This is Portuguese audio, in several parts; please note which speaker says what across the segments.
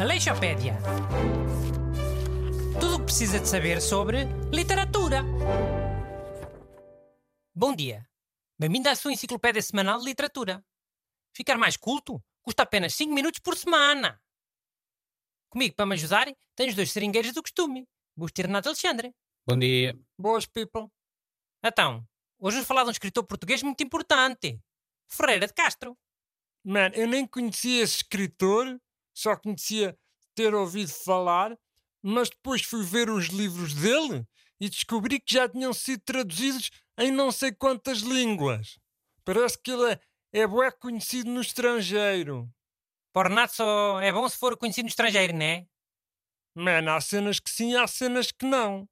Speaker 1: Aleixopédia. Tudo o que precisa de saber sobre literatura. Bom dia. Bem-vindo à sua enciclopédia semanal de literatura. Ficar mais culto custa apenas 5 minutos por semana. Comigo, para me ajudar, tenho os dois seringueiros do costume. Busto e Renato Alexandre.
Speaker 2: Bom dia.
Speaker 3: Boas, people.
Speaker 1: Então, hoje vamos falar de um escritor português muito importante. Ferreira de Castro.
Speaker 3: Man, eu nem conhecia esse escritor, só conhecia ter ouvido falar, mas depois fui ver os livros dele e descobri que já tinham sido traduzidos em não sei quantas línguas. Parece que ele é, é bué conhecido no estrangeiro.
Speaker 1: Para o Renato só é bom se for conhecido no estrangeiro, não é?
Speaker 3: Man, há cenas que sim, há cenas que não.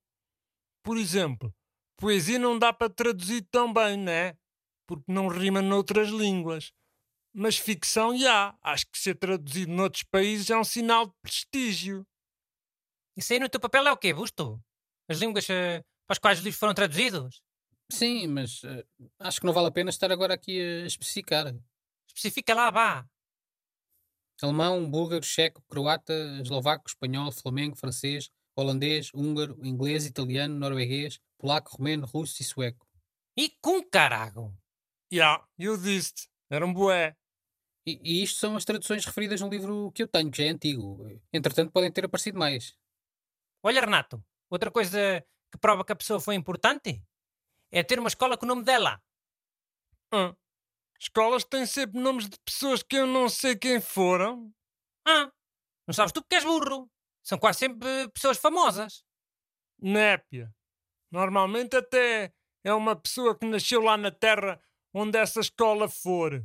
Speaker 3: Por exemplo, poesia não dá para traduzir tão bem, né? Porque não rima noutras línguas. Mas ficção, já. Acho que ser traduzido noutros países é um sinal de prestígio.
Speaker 1: Isso aí no teu papel é o quê, Busto? As línguas eh, para as quais os livros foram traduzidos?
Speaker 2: Sim, mas eh, acho que não vale a pena estar agora aqui a especificar.
Speaker 1: Especifica lá, vá.
Speaker 2: Alemão, búlgaro, checo, croata, eslovaco, espanhol, flamengo, francês, holandês, húngaro, inglês, italiano, norueguês, polaco, romeno, russo e sueco.
Speaker 1: E com carago.
Speaker 3: Já, eu disse-te. Era um bué.
Speaker 2: E, e isto são as traduções referidas no livro que eu tenho, que já é antigo. Entretanto, podem ter aparecido mais.
Speaker 1: Olha, Renato, outra coisa que prova que a pessoa foi importante é ter uma escola com o nome dela.
Speaker 3: Hum. Escolas têm sempre nomes de pessoas que eu não sei quem foram.
Speaker 1: Ah, não sabes tu porque és burro. São quase sempre pessoas famosas.
Speaker 3: Népia. Normalmente até é uma pessoa que nasceu lá na terra onde essa escola for.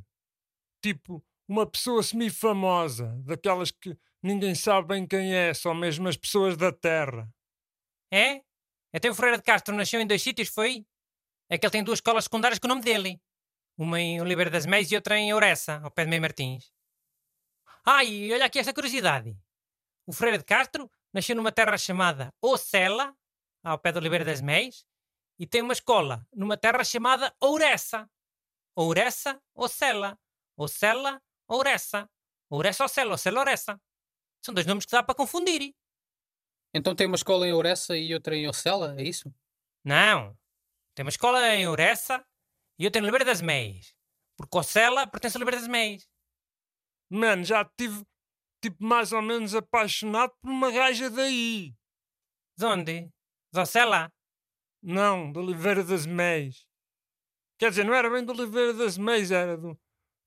Speaker 3: Tipo, uma pessoa semi-famosa, daquelas que ninguém sabe bem quem é, só mesmo as pessoas da terra.
Speaker 1: É? Até o Ferreira de Castro nasceu em dois sítios, foi? É que ele tem duas escolas secundárias com o nome dele. Uma em Oliveira das Meias e outra em Ouressa, ao pé de Meio Martins. Ah, e olha aqui esta curiosidade. O Ferreira de Castro nasceu numa terra chamada Ocela, ao pé de Oliveira das Meias, e tem uma escola numa terra chamada Ouressa. Ouressa, Ocela. Ocela, Ouressa. Ouressa, Ocela, Ocela, Ouressa. São dois nomes que dá para confundir.
Speaker 2: Então tem uma escola em Ouressa e outra em Ocela, é isso?
Speaker 1: Não. Tem uma escola em Ouressa e outra em Oliveira das Meias. Porque Ocela pertence a Oliveira das Meias.
Speaker 3: Mano, já tive, tipo, mais ou menos apaixonado por uma gaja daí.
Speaker 1: De onde? De Ocela?
Speaker 3: Não, de Oliveira das Meias. Quer dizer, não era bem de Oliveira das Meias, era do,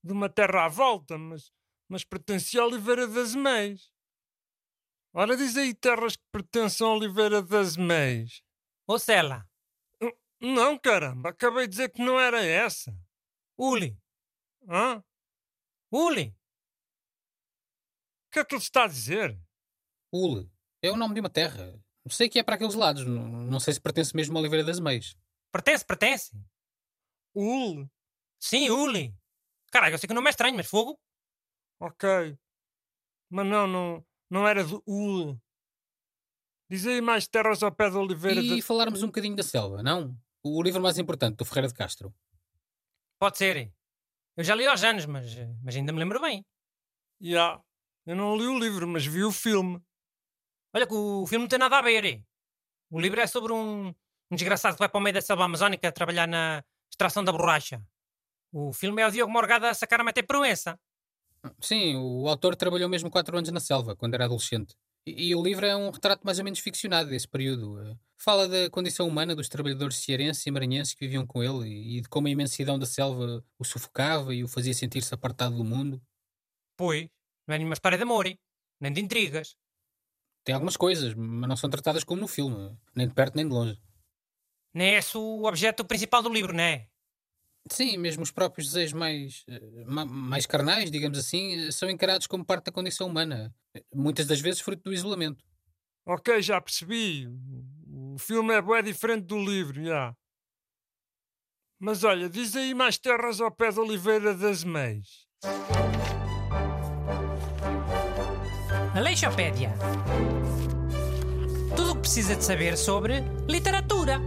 Speaker 3: de uma terra à volta, mas, mas pertencia a Oliveira das Meias. Ora, diz aí terras que pertencem a Oliveira das Meias.
Speaker 1: Ocela.
Speaker 3: Não, caramba, acabei de dizer que não era essa.
Speaker 1: Uli.
Speaker 3: Hã?
Speaker 1: Uli.
Speaker 3: O que é que ele está a dizer?
Speaker 2: Ule. É o nome de uma terra. Sei que é para aqueles lados. Não, não sei se pertence mesmo a Oliveira das Meias.
Speaker 1: Pertence, pertence.
Speaker 3: Ul?
Speaker 1: Sim, Uli. Caralho, eu sei que o nome é estranho, mas fogo.
Speaker 3: Ok. Mas não, não, não era de Ul. Diz aí mais terras ao pé de Oliveira
Speaker 2: E
Speaker 3: de...
Speaker 2: falarmos um bocadinho da selva, não? O livro mais importante do Ferreira de Castro.
Speaker 1: Pode ser. Eu já li aos anos, mas, mas ainda me lembro bem.
Speaker 3: Já. Eu não li o livro, mas vi o filme.
Speaker 1: Olha que o filme não tem nada a ver. O livro é sobre um, um desgraçado que vai para o meio da selva amazónica trabalhar na extração da borracha. O filme é o Diogo Morgada a sacar a meter proença.
Speaker 2: Sim, o autor trabalhou mesmo quatro anos na selva, quando era adolescente. E, e o livro é um retrato mais ou menos ficcionado desse período. Fala da condição humana dos trabalhadores cearenses e maranhenses que viviam com ele e, e de como a imensidão da selva o sufocava e o fazia sentir-se apartado do mundo.
Speaker 1: Pois, não é nenhuma história de amor, nem de intrigas.
Speaker 2: Tem algumas coisas, mas não são tratadas como no filme, nem de perto nem de longe.
Speaker 1: Nem é esse o objeto principal do livro, não é?
Speaker 2: Sim, mesmo os próprios desejos mais, eh, ma- mais carnais, digamos assim, eh, são encarados como parte da condição humana, eh, muitas das vezes fruto do isolamento.
Speaker 3: Ok, já percebi. O filme é bem diferente do livro, já. Mas olha, diz aí mais terras ao pé de Oliveira das Meias.
Speaker 1: Aleixopédia. Precisa de saber sobre literatura.